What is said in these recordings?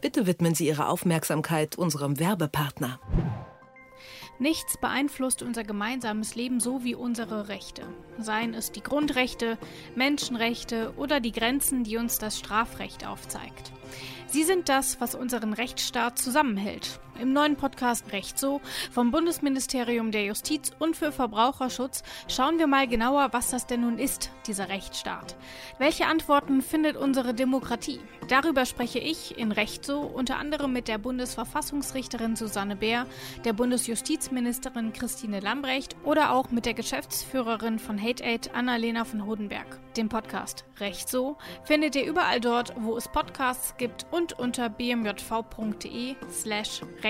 Bitte widmen Sie Ihre Aufmerksamkeit unserem Werbepartner. Nichts beeinflusst unser gemeinsames Leben so wie unsere Rechte. Seien es die Grundrechte, Menschenrechte oder die Grenzen, die uns das Strafrecht aufzeigt. Sie sind das, was unseren Rechtsstaat zusammenhält. Im neuen Podcast Recht so vom Bundesministerium der Justiz und für Verbraucherschutz schauen wir mal genauer, was das denn nun ist, dieser Rechtsstaat. Welche Antworten findet unsere Demokratie? Darüber spreche ich in Recht so unter anderem mit der Bundesverfassungsrichterin Susanne Bär, der Bundesjustizministerin Christine Lambrecht oder auch mit der Geschäftsführerin von Hate Aid Annalena von Hodenberg. Den Podcast Recht so findet ihr überall dort, wo es Podcasts gibt und unter bmjv.de slash recht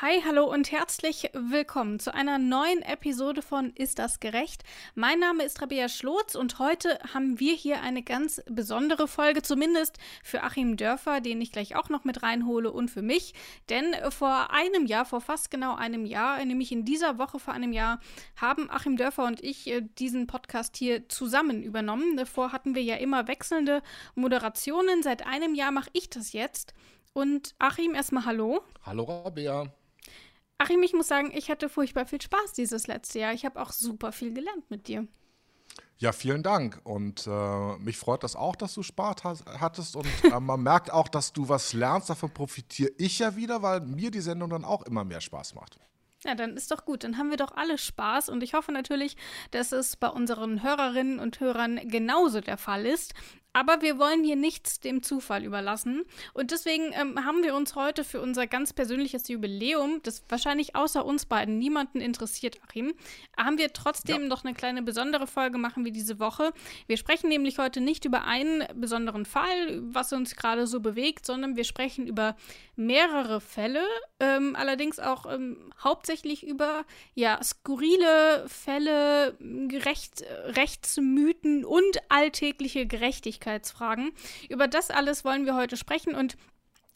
Hi, hallo und herzlich willkommen zu einer neuen Episode von Ist das gerecht? Mein Name ist Rabea Schlotz und heute haben wir hier eine ganz besondere Folge, zumindest für Achim Dörfer, den ich gleich auch noch mit reinhole und für mich. Denn vor einem Jahr, vor fast genau einem Jahr, nämlich in dieser Woche vor einem Jahr, haben Achim Dörfer und ich äh, diesen Podcast hier zusammen übernommen. Davor hatten wir ja immer wechselnde Moderationen. Seit einem Jahr mache ich das jetzt. Und Achim, erstmal Hallo. Hallo Rabea. Achim, ich muss sagen, ich hatte furchtbar viel Spaß dieses letzte Jahr. Ich habe auch super viel gelernt mit dir. Ja, vielen Dank. Und äh, mich freut das auch, dass du Spaß hattest. Und äh, man merkt auch, dass du was lernst. Davon profitiere ich ja wieder, weil mir die Sendung dann auch immer mehr Spaß macht. Ja, dann ist doch gut. Dann haben wir doch alle Spaß. Und ich hoffe natürlich, dass es bei unseren Hörerinnen und Hörern genauso der Fall ist. Aber wir wollen hier nichts dem Zufall überlassen. Und deswegen ähm, haben wir uns heute für unser ganz persönliches Jubiläum, das wahrscheinlich außer uns beiden niemanden interessiert, Achim, haben wir trotzdem ja. noch eine kleine besondere Folge machen wie diese Woche. Wir sprechen nämlich heute nicht über einen besonderen Fall, was uns gerade so bewegt, sondern wir sprechen über mehrere Fälle, ähm, allerdings auch ähm, hauptsächlich über ja, skurrile Fälle, Recht, Rechtsmythen und alltägliche Gerechtigkeitsfragen. Über das alles wollen wir heute sprechen und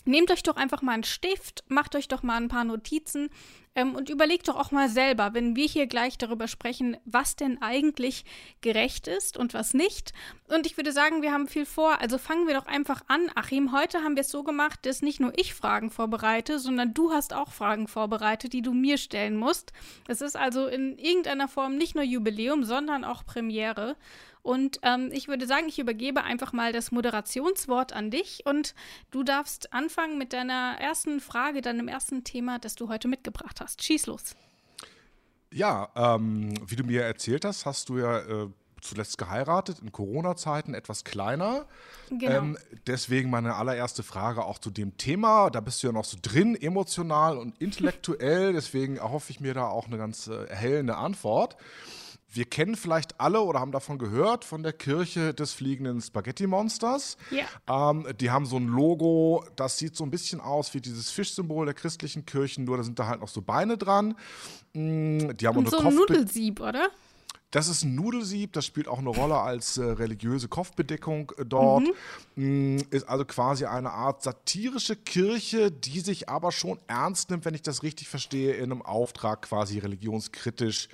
Nehmt euch doch einfach mal einen Stift, macht euch doch mal ein paar Notizen ähm, und überlegt doch auch mal selber, wenn wir hier gleich darüber sprechen, was denn eigentlich gerecht ist und was nicht. Und ich würde sagen, wir haben viel vor, also fangen wir doch einfach an. Achim, heute haben wir es so gemacht, dass nicht nur ich Fragen vorbereite, sondern du hast auch Fragen vorbereitet, die du mir stellen musst. Es ist also in irgendeiner Form nicht nur Jubiläum, sondern auch Premiere. Und ähm, ich würde sagen, ich übergebe einfach mal das Moderationswort an dich und du darfst anfangen mit deiner ersten Frage, deinem ersten Thema, das du heute mitgebracht hast. Schieß los. Ja, ähm, wie du mir erzählt hast, hast du ja äh, zuletzt geheiratet, in Corona-Zeiten etwas kleiner. Genau. Ähm, deswegen meine allererste Frage auch zu dem Thema. Da bist du ja noch so drin, emotional und intellektuell. deswegen erhoffe ich mir da auch eine ganz äh, erhellende Antwort. Wir kennen vielleicht alle oder haben davon gehört, von der Kirche des fliegenden Spaghetti-Monsters. Ja. Ähm, die haben so ein Logo, das sieht so ein bisschen aus wie dieses Fischsymbol der christlichen Kirchen, nur da sind da halt noch so Beine dran. Mm, die haben Und so ein Nudelsieb, oder? Das ist ein Nudelsieb, das spielt auch eine Rolle als äh, religiöse Kopfbedeckung äh, dort. Mhm. Mm, ist also quasi eine Art satirische Kirche, die sich aber schon ernst nimmt, wenn ich das richtig verstehe, in einem Auftrag quasi religionskritisch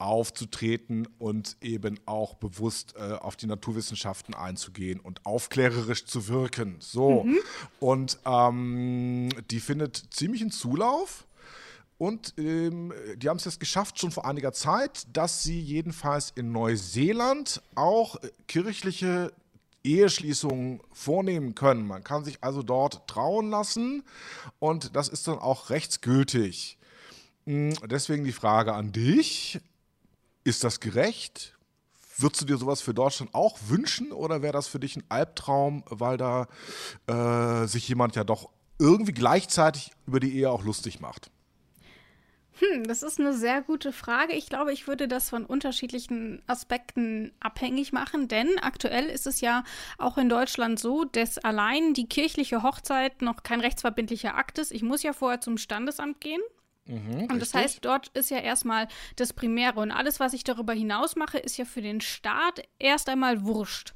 aufzutreten und eben auch bewusst äh, auf die Naturwissenschaften einzugehen und aufklärerisch zu wirken. So. Mhm. Und ähm, die findet ziemlich einen Zulauf. Und ähm, die haben es jetzt geschafft, schon vor einiger Zeit, dass sie jedenfalls in Neuseeland auch äh, kirchliche Eheschließungen vornehmen können. Man kann sich also dort trauen lassen und das ist dann auch rechtsgültig. Hm, deswegen die Frage an dich. Ist das gerecht? Würdest du dir sowas für Deutschland auch wünschen oder wäre das für dich ein Albtraum, weil da äh, sich jemand ja doch irgendwie gleichzeitig über die Ehe auch lustig macht? Hm, das ist eine sehr gute Frage. Ich glaube, ich würde das von unterschiedlichen Aspekten abhängig machen, denn aktuell ist es ja auch in Deutschland so, dass allein die kirchliche Hochzeit noch kein rechtsverbindlicher Akt ist. Ich muss ja vorher zum Standesamt gehen Mhm, und das heißt, dort ist ja erstmal das Primäre. Und alles, was ich darüber hinaus mache, ist ja für den Staat erst einmal wurscht.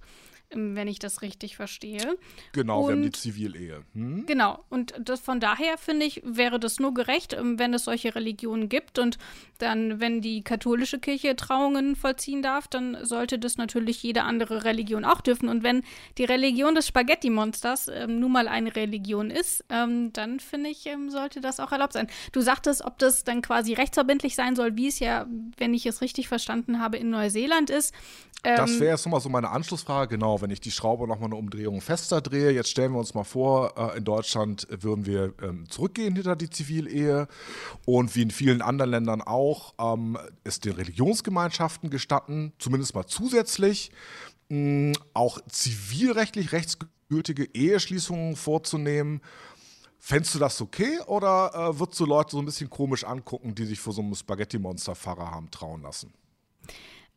Ähm, wenn ich das richtig verstehe. Genau, und, wir haben die Zivilehe. Hm? Genau, und das, von daher finde ich, wäre das nur gerecht, ähm, wenn es solche Religionen gibt und dann, wenn die katholische Kirche Trauungen vollziehen darf, dann sollte das natürlich jede andere Religion auch dürfen. Und wenn die Religion des Spaghetti-Monsters ähm, nun mal eine Religion ist, ähm, dann finde ich, ähm, sollte das auch erlaubt sein. Du sagtest, ob das dann quasi rechtsverbindlich sein soll, wie es ja, wenn ich es richtig verstanden habe, in Neuseeland ist. das Ähm, wäre jetzt nochmal so meine Anschlussfrage. Genau, wenn ich die Schraube nochmal eine Umdrehung fester drehe. Jetzt stellen wir uns mal vor, äh, in Deutschland würden wir ähm, zurückgehen hinter die Zivilehe. Und wie in vielen anderen Ländern auch, ähm, ist den Religionsgemeinschaften gestatten, zumindest mal zusätzlich, auch zivilrechtlich rechtsgültige Eheschließungen vorzunehmen. Fändest du das okay oder äh, würdest du Leute so ein bisschen komisch angucken, die sich vor so einem Spaghetti-Monster-Pfarrer haben trauen lassen?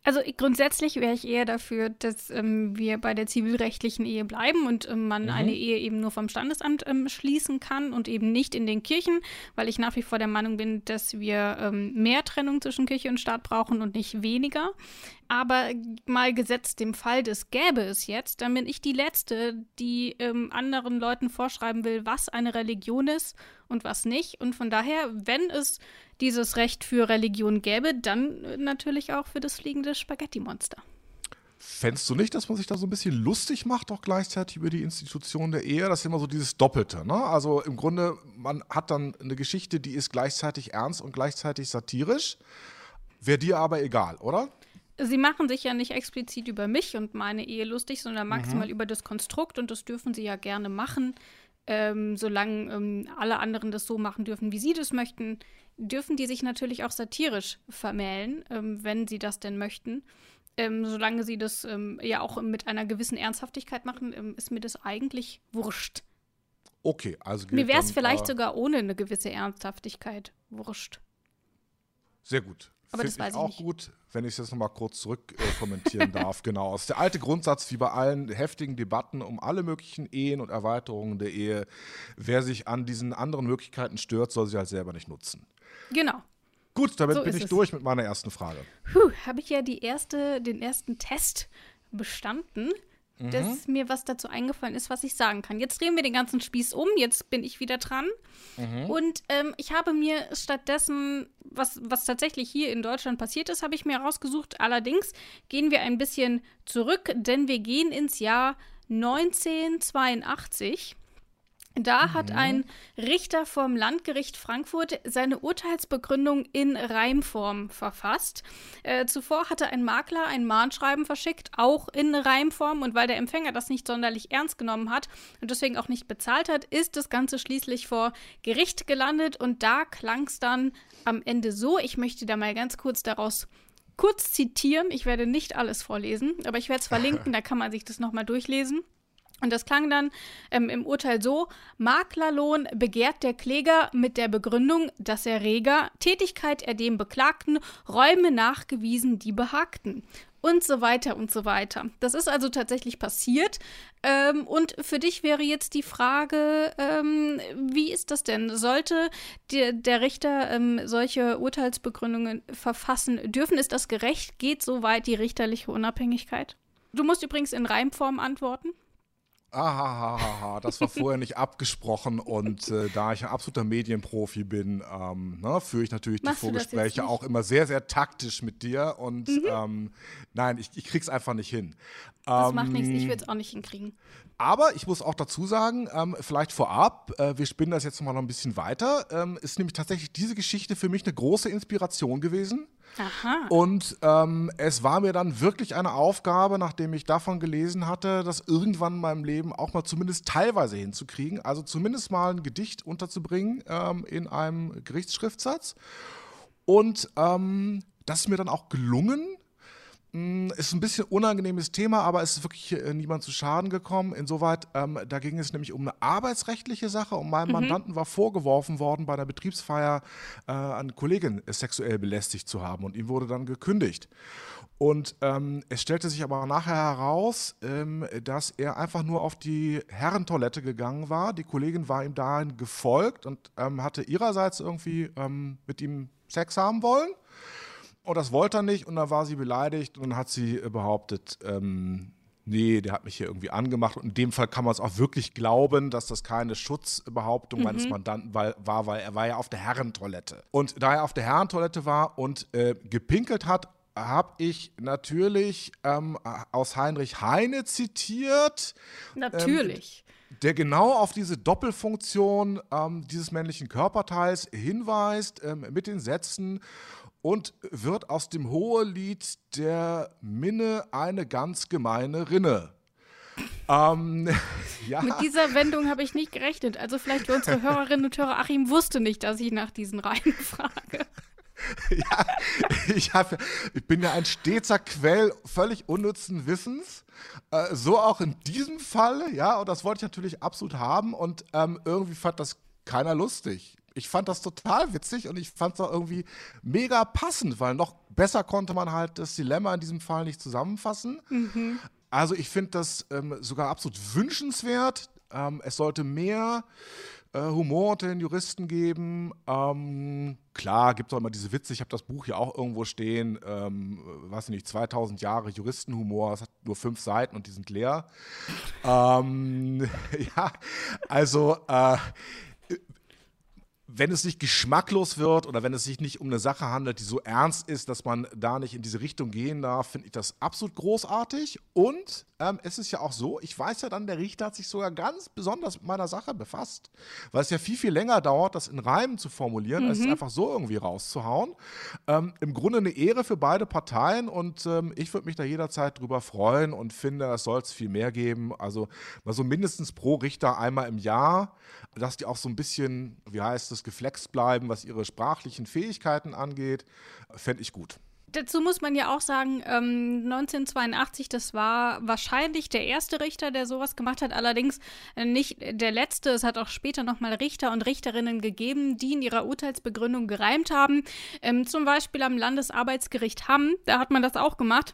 Also ich- grundsätzlich wäre ich eher dafür, dass ähm, wir bei der zivilrechtlichen Ehe bleiben und ähm, man eine Ehe eben nur vom Standesamt ähm, schließen kann und eben nicht in den Kirchen, weil ich nach wie vor der Meinung bin, dass wir ähm, mehr Trennung zwischen Kirche und Staat brauchen und nicht weniger. Aber mal gesetzt dem Fall, das gäbe es jetzt, dann bin ich die Letzte, die ähm, anderen Leuten vorschreiben will, was eine Religion ist und was nicht. Und von daher, wenn es dieses Recht für Religion gäbe, dann äh, natürlich auch für das fliegende Spaghetti-Monster. Fändest du nicht, dass man sich da so ein bisschen lustig macht, auch gleichzeitig über die Institution der Ehe? Das ist immer so dieses Doppelte. Ne? Also im Grunde, man hat dann eine Geschichte, die ist gleichzeitig ernst und gleichzeitig satirisch. Wäre dir aber egal, oder? Sie machen sich ja nicht explizit über mich und meine Ehe lustig, sondern maximal über das Konstrukt und das dürfen sie ja gerne machen. Ähm, solange ähm, alle anderen das so machen dürfen, wie sie das möchten, dürfen die sich natürlich auch satirisch vermählen, ähm, wenn sie das denn möchten. Ähm, solange sie das ähm, ja auch mit einer gewissen Ernsthaftigkeit machen, ähm, ist mir das eigentlich wurscht. Okay, also Mir wäre es vielleicht äh, sogar ohne eine gewisse Ernsthaftigkeit wurscht. Sehr gut. Aber das weiß ich auch nicht. gut, wenn ich es jetzt nochmal kurz zurück äh, kommentieren darf. Genau. Es ist der alte Grundsatz, wie bei allen heftigen Debatten um alle möglichen Ehen und Erweiterungen der Ehe. Wer sich an diesen anderen Möglichkeiten stört, soll sie halt selber nicht nutzen. Genau. Gut, damit So bin ich es. durch mit meiner ersten Frage. Puh, habe ich ja die erste, den ersten Test bestanden, dass mir was dazu eingefallen ist, was ich sagen kann. Jetzt drehen wir den ganzen Spieß um, jetzt bin ich wieder dran. Und ähm, ich habe mir stattdessen, was, was tatsächlich hier in Deutschland passiert ist, habe ich mir rausgesucht. Allerdings gehen wir ein bisschen zurück, denn wir gehen ins Jahr 1982. Da hat ein Richter vom Landgericht Frankfurt seine Urteilsbegründung in Reimform verfasst. Äh, zuvor hatte ein Makler ein Mahnschreiben verschickt, auch in Reimform. Und weil der Empfänger das nicht sonderlich ernst genommen hat und deswegen auch nicht bezahlt hat, ist das Ganze schließlich vor Gericht gelandet. Und da klang es dann am Ende so. Ich möchte da mal ganz kurz daraus kurz zitieren. Ich werde nicht alles vorlesen, aber ich werde es verlinken, da kann man sich das nochmal durchlesen. Und das klang dann ähm, im Urteil so: Maklerlohn begehrt der Kläger mit der Begründung, dass Erreger Tätigkeit er dem Beklagten Räume nachgewiesen, die behagten. Und so weiter und so weiter. Das ist also tatsächlich passiert. Ähm, und für dich wäre jetzt die Frage, ähm, wie ist das denn? Sollte der, der Richter ähm, solche Urteilsbegründungen verfassen dürfen? Ist das gerecht? Geht so weit die richterliche Unabhängigkeit? Du musst übrigens in Reimform antworten. Ahahaha, das war vorher nicht abgesprochen und äh, da ich ein absoluter Medienprofi bin, ähm, ne, führe ich natürlich die Machst jetzt Vorgespräche auch immer sehr, sehr taktisch mit dir und Mhm. ähm, nein, ich, ich krieg's einfach nicht hin. Das Ähm, macht nichts, ich würde es auch nicht hinkriegen. Aber ich muss auch dazu sagen, ähm, vielleicht vorab, äh, wir spinnen das jetzt noch mal ein bisschen weiter, ähm, ist nämlich tatsächlich diese Geschichte für mich eine große Inspiration gewesen. Aha. Und ähm, es war mir dann wirklich eine Aufgabe, nachdem ich davon gelesen hatte, das irgendwann in meinem Leben auch mal zumindest teilweise hinzukriegen. Also zumindest mal ein Gedicht unterzubringen ähm, in einem Gerichtsschriftsatz. Und ähm, das ist mir dann auch gelungen. Mm, Ist ein bisschen unangenehmes Thema, aber es ist wirklich äh, niemand zu Schaden gekommen. Insoweit, ähm, da ging es nämlich um eine arbeitsrechtliche Sache und meinem Mandanten war vorgeworfen worden, bei der Betriebsfeier äh, eine Kollegin sexuell belästigt zu haben und ihm wurde dann gekündigt. Und ähm, es stellte sich aber nachher heraus, ähm, dass er einfach nur auf die Herrentoilette gegangen war. Die Kollegin war ihm dahin gefolgt und ähm, hatte ihrerseits irgendwie ähm, mit ihm Sex haben wollen. Und das wollte er nicht und dann war sie beleidigt und dann hat sie äh, behauptet, ähm, nee, der hat mich hier irgendwie angemacht. Und in dem Fall kann man es auch wirklich glauben, dass das keine Schutzbehauptung mhm. meines Mandanten war, weil er war ja auf der Herrentoilette. Und da er auf der Herrentoilette war und äh, gepinkelt hat, habe ich natürlich ähm, aus Heinrich Heine zitiert. Natürlich. Ähm, der genau auf diese Doppelfunktion ähm, dieses männlichen Körperteils hinweist ähm, mit den Sätzen und wird aus dem Hohelied der Minne eine ganz gemeine Rinne. Ähm, ja. Mit dieser Wendung habe ich nicht gerechnet. Also vielleicht für unsere Hörerinnen und Hörer, Achim wusste nicht, dass ich nach diesen Reihen frage. ja, ich, hab, ich bin ja ein stetzer Quell völlig unnützen Wissens. Äh, so auch in diesem Fall, ja, und das wollte ich natürlich absolut haben und ähm, irgendwie fand das keiner lustig. Ich fand das total witzig und ich fand es auch irgendwie mega passend, weil noch besser konnte man halt das Dilemma in diesem Fall nicht zusammenfassen. Mhm. Also ich finde das ähm, sogar absolut wünschenswert. Ähm, es sollte mehr äh, Humor unter den Juristen geben. Ähm, klar, gibt es auch immer diese Witze. Ich habe das Buch hier auch irgendwo stehen. Ähm, weiß ich nicht, 2000 Jahre Juristenhumor. Es hat nur fünf Seiten und die sind leer. ähm, ja, also äh, wenn es nicht geschmacklos wird oder wenn es sich nicht um eine Sache handelt, die so ernst ist, dass man da nicht in diese Richtung gehen darf, finde ich das absolut großartig. Und ähm, es ist ja auch so, ich weiß ja dann, der Richter hat sich sogar ganz besonders mit meiner Sache befasst, weil es ja viel, viel länger dauert, das in Reimen zu formulieren, mhm. als es einfach so irgendwie rauszuhauen. Ähm, Im Grunde eine Ehre für beide Parteien und ähm, ich würde mich da jederzeit drüber freuen und finde, es soll es viel mehr geben. Also mal so mindestens pro Richter einmal im Jahr, dass die auch so ein bisschen, wie heißt es, geflext bleiben, was ihre sprachlichen Fähigkeiten angeht, fände ich gut. Dazu muss man ja auch sagen, ähm, 1982, das war wahrscheinlich der erste Richter, der sowas gemacht hat, allerdings äh, nicht der letzte. Es hat auch später nochmal Richter und Richterinnen gegeben, die in ihrer Urteilsbegründung gereimt haben. Ähm, zum Beispiel am Landesarbeitsgericht Hamm, da hat man das auch gemacht.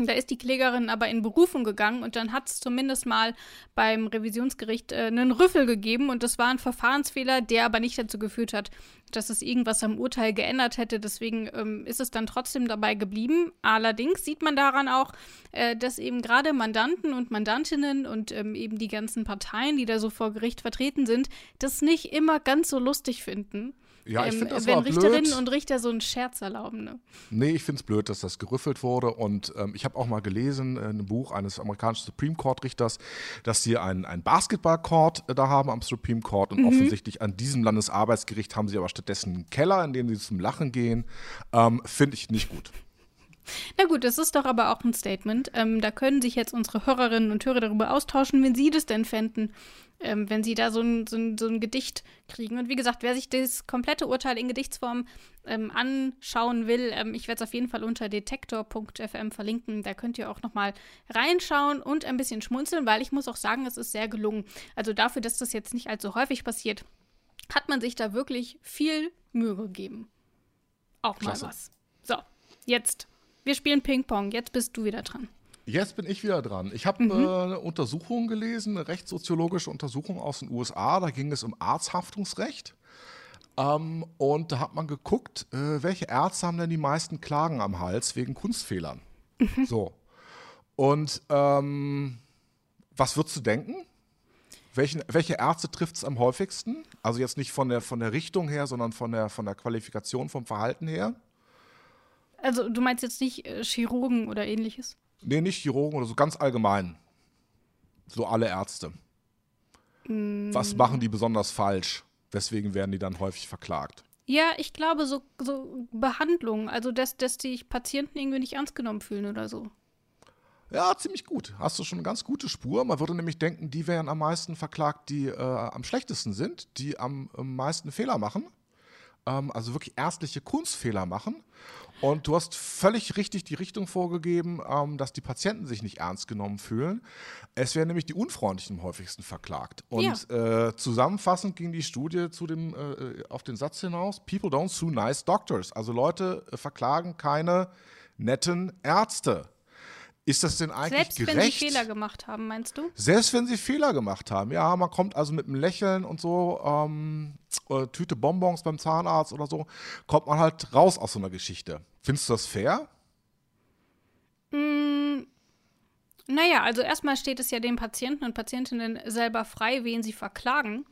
Da ist die Klägerin aber in Berufung gegangen und dann hat es zumindest mal beim Revisionsgericht äh, einen Rüffel gegeben und das war ein Verfahrensfehler, der aber nicht dazu geführt hat, dass es irgendwas am Urteil geändert hätte. Deswegen ähm, ist es dann trotzdem dabei geblieben. Allerdings sieht man daran auch, äh, dass eben gerade Mandanten und Mandantinnen und ähm, eben die ganzen Parteien, die da so vor Gericht vertreten sind, das nicht immer ganz so lustig finden. Ja, ich ähm, finde das Wenn Richterinnen blöd. und Richter so einen Scherz erlauben, ne? Nee, ich finde es blöd, dass das gerüffelt wurde. Und ähm, ich habe auch mal gelesen äh, in einem Buch eines amerikanischen Supreme Court-Richters, dass sie einen, einen Basketball-Court äh, da haben am Supreme Court. Und mhm. offensichtlich an diesem Landesarbeitsgericht haben sie aber stattdessen einen Keller, in dem sie zum Lachen gehen. Ähm, finde ich nicht gut. Na gut, das ist doch aber auch ein Statement. Ähm, da können sich jetzt unsere Hörerinnen und Hörer darüber austauschen, wenn sie das denn fänden, ähm, wenn sie da so ein, so, ein, so ein Gedicht kriegen. Und wie gesagt, wer sich das komplette Urteil in Gedichtsform ähm, anschauen will, ähm, ich werde es auf jeden Fall unter detektor.fm verlinken. Da könnt ihr auch nochmal reinschauen und ein bisschen schmunzeln, weil ich muss auch sagen, es ist sehr gelungen. Also dafür, dass das jetzt nicht allzu häufig passiert, hat man sich da wirklich viel Mühe gegeben. Auch Klasse. mal was. So, jetzt. Wir spielen Ping-Pong. Jetzt bist du wieder dran. Jetzt bin ich wieder dran. Ich habe mhm. äh, eine Untersuchung gelesen, eine rechtssoziologische Untersuchung aus den USA. Da ging es um Arzthaftungsrecht. Ähm, und da hat man geguckt, äh, welche Ärzte haben denn die meisten Klagen am Hals wegen Kunstfehlern. Mhm. So. Und ähm, was würdest du denken? Welchen, welche Ärzte trifft es am häufigsten? Also jetzt nicht von der, von der Richtung her, sondern von der, von der Qualifikation, vom Verhalten her? Also du meinst jetzt nicht äh, Chirurgen oder ähnliches? Nee, nicht Chirurgen oder so, ganz allgemein. So alle Ärzte. Mm. Was machen die besonders falsch? Weswegen werden die dann häufig verklagt? Ja, ich glaube, so, so Behandlung, also dass, dass die Patienten irgendwie nicht ernst genommen fühlen oder so. Ja, ziemlich gut. Hast du schon eine ganz gute Spur. Man würde nämlich denken, die wären am meisten verklagt, die äh, am schlechtesten sind, die am, am meisten Fehler machen. Ähm, also wirklich ärztliche Kunstfehler machen. Und du hast völlig richtig die Richtung vorgegeben, ähm, dass die Patienten sich nicht ernst genommen fühlen. Es werden nämlich die Unfreundlichen am häufigsten verklagt. Und ja. äh, zusammenfassend ging die Studie zu dem, äh, auf den Satz hinaus: People don't sue nice doctors. Also Leute äh, verklagen keine netten Ärzte. Ist das denn eigentlich Selbst gerecht? Wenn sie Fehler gemacht haben, meinst du? Selbst wenn sie Fehler gemacht haben. Ja, man kommt also mit einem Lächeln und so, ähm, äh, Tüte Bonbons beim Zahnarzt oder so, kommt man halt raus aus so einer Geschichte. Findest du das fair? Mm, Naja, also erstmal steht es ja den Patienten und Patientinnen selber frei, wen sie verklagen.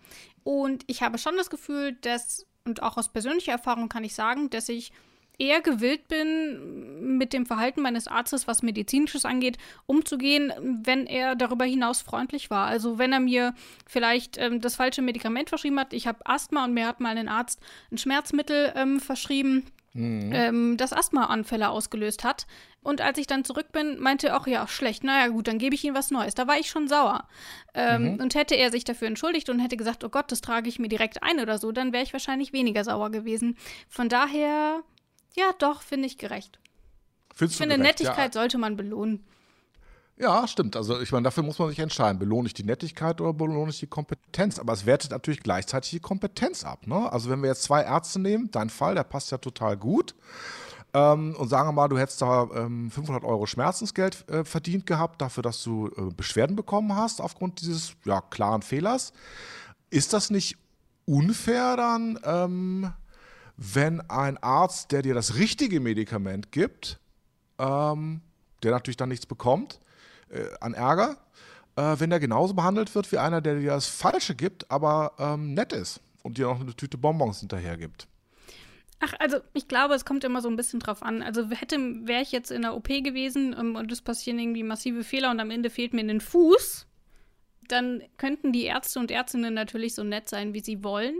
Und ich habe schon das Gefühl, dass, und auch aus persönlicher Erfahrung kann ich sagen, dass ich eher gewillt bin, mit dem Verhalten meines Arztes, was medizinisches angeht, umzugehen, wenn er darüber hinaus freundlich war. Also wenn er mir vielleicht ähm, das falsche Medikament verschrieben hat, ich habe Asthma und mir hat mal ein Arzt ein Schmerzmittel ähm, verschrieben, mhm. ähm, das Asthmaanfälle ausgelöst hat. Und als ich dann zurück bin, meinte er auch, ja, schlecht, naja gut, dann gebe ich ihm was Neues. Da war ich schon sauer. Ähm, mhm. Und hätte er sich dafür entschuldigt und hätte gesagt, oh Gott, das trage ich mir direkt ein oder so, dann wäre ich wahrscheinlich weniger sauer gewesen. Von daher, ja, doch, finde ich gerecht. Findest ich finde, gerecht? Nettigkeit ja. sollte man belohnen. Ja, stimmt. Also ich meine, dafür muss man sich entscheiden. Belohne ich die Nettigkeit oder belohne ich die Kompetenz? Aber es wertet natürlich gleichzeitig die Kompetenz ab. Ne? Also wenn wir jetzt zwei Ärzte nehmen, dein Fall, der passt ja total gut. Ähm, und sagen wir mal, du hättest da ähm, 500 Euro Schmerzensgeld äh, verdient gehabt, dafür, dass du äh, Beschwerden bekommen hast aufgrund dieses ja, klaren Fehlers. Ist das nicht unfair dann, ähm, wenn ein Arzt, der dir das richtige Medikament gibt, ähm, der natürlich dann nichts bekommt, äh, an Ärger, äh, wenn der genauso behandelt wird wie einer, der dir das Falsche gibt, aber ähm, nett ist und dir noch eine Tüte Bonbons hinterher gibt. Ach, also ich glaube, es kommt immer so ein bisschen drauf an. Also hätte, wäre ich jetzt in der OP gewesen um, und es passieren irgendwie massive Fehler und am Ende fehlt mir ein Fuß, dann könnten die Ärzte und Ärztinnen natürlich so nett sein, wie sie wollen.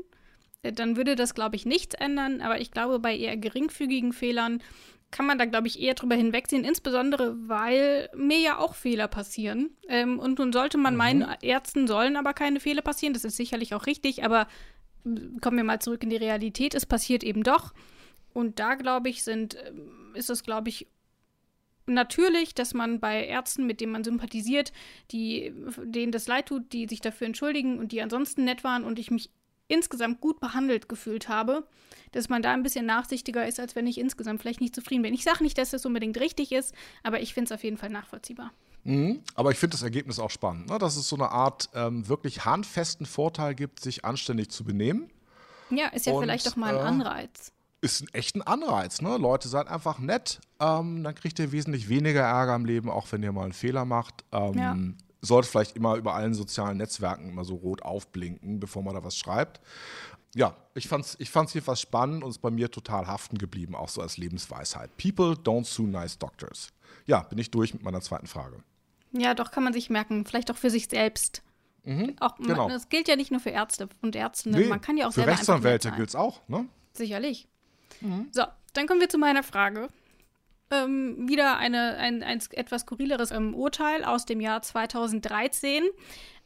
Äh, dann würde das, glaube ich, nichts ändern. Aber ich glaube, bei eher geringfügigen Fehlern kann man da, glaube ich, eher drüber hinwegsehen, insbesondere weil mir ja auch Fehler passieren. Ähm, und nun sollte man mhm. meinen, Ärzten sollen aber keine Fehler passieren. Das ist sicherlich auch richtig, aber kommen wir mal zurück in die Realität. Es passiert eben doch. Und da, glaube ich, sind, ähm, ist es, glaube ich, natürlich, dass man bei Ärzten, mit denen man sympathisiert, die, denen das leid tut, die sich dafür entschuldigen und die ansonsten nett waren und ich mich insgesamt gut behandelt gefühlt habe, dass man da ein bisschen nachsichtiger ist, als wenn ich insgesamt vielleicht nicht zufrieden bin. Ich sage nicht, dass das unbedingt richtig ist, aber ich finde es auf jeden Fall nachvollziehbar. Mhm, aber ich finde das Ergebnis auch spannend, ne? dass es so eine Art ähm, wirklich handfesten Vorteil gibt, sich anständig zu benehmen. Ja, ist ja Und, vielleicht auch mal ein äh, Anreiz. Ist ein echter Anreiz, ne? Leute, seid einfach nett, ähm, dann kriegt ihr wesentlich weniger Ärger im Leben, auch wenn ihr mal einen Fehler macht. Ähm, ja sollte vielleicht immer über allen sozialen Netzwerken immer so rot aufblinken, bevor man da was schreibt. Ja, ich fand es ich fand's jedenfalls spannend und ist bei mir total haften geblieben, auch so als Lebensweisheit. People don't sue nice doctors. Ja, bin ich durch mit meiner zweiten Frage. Ja, doch, kann man sich merken. Vielleicht auch für sich selbst. Mhm, auch, genau. Das gilt ja nicht nur für Ärzte und Ärztinnen. Nee, man kann ja auch für selber Rechtsanwälte gilt es auch, ne? Sicherlich. Mhm. So, dann kommen wir zu meiner Frage ähm, wieder eine, ein, ein etwas skurrileres ähm, Urteil aus dem Jahr 2013.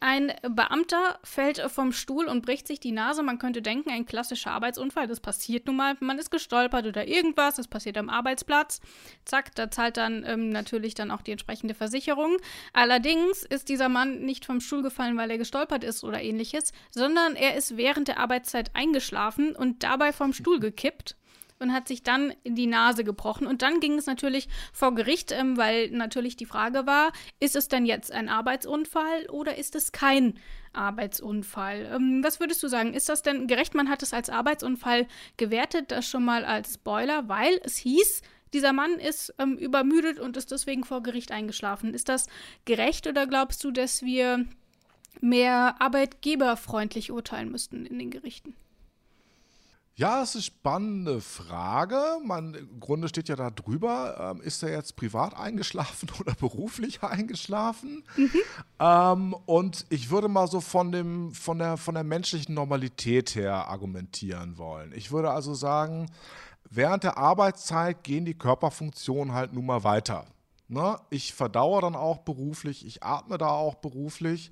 Ein Beamter fällt vom Stuhl und bricht sich die Nase. Man könnte denken, ein klassischer Arbeitsunfall. Das passiert nun mal. Man ist gestolpert oder irgendwas. Das passiert am Arbeitsplatz. Zack, da zahlt dann ähm, natürlich dann auch die entsprechende Versicherung. Allerdings ist dieser Mann nicht vom Stuhl gefallen, weil er gestolpert ist oder ähnliches, sondern er ist während der Arbeitszeit eingeschlafen und dabei vom Stuhl gekippt und hat sich dann die Nase gebrochen. Und dann ging es natürlich vor Gericht, ähm, weil natürlich die Frage war, ist es denn jetzt ein Arbeitsunfall oder ist es kein Arbeitsunfall? Ähm, was würdest du sagen? Ist das denn gerecht? Man hat es als Arbeitsunfall gewertet, das schon mal als Spoiler, weil es hieß, dieser Mann ist ähm, übermüdet und ist deswegen vor Gericht eingeschlafen. Ist das gerecht oder glaubst du, dass wir mehr arbeitgeberfreundlich urteilen müssten in den Gerichten? Ja, es ist eine spannende Frage. Man, Im Grunde steht ja da drüber, ähm, ist er jetzt privat eingeschlafen oder beruflich eingeschlafen? Mhm. Ähm, und ich würde mal so von, dem, von, der, von der menschlichen Normalität her argumentieren wollen. Ich würde also sagen, während der Arbeitszeit gehen die Körperfunktionen halt nun mal weiter. Ne? Ich verdauere dann auch beruflich, ich atme da auch beruflich.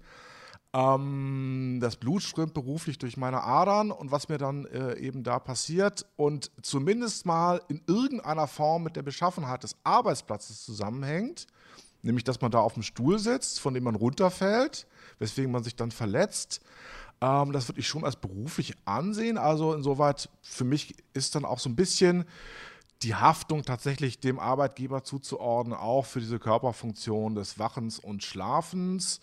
Ähm, das Blut strömt beruflich durch meine Adern und was mir dann äh, eben da passiert und zumindest mal in irgendeiner Form mit der Beschaffenheit des Arbeitsplatzes zusammenhängt, nämlich dass man da auf dem Stuhl sitzt, von dem man runterfällt, weswegen man sich dann verletzt. Ähm, das würde ich schon als beruflich ansehen. Also insoweit für mich ist dann auch so ein bisschen die Haftung tatsächlich dem Arbeitgeber zuzuordnen, auch für diese Körperfunktion des Wachens und Schlafens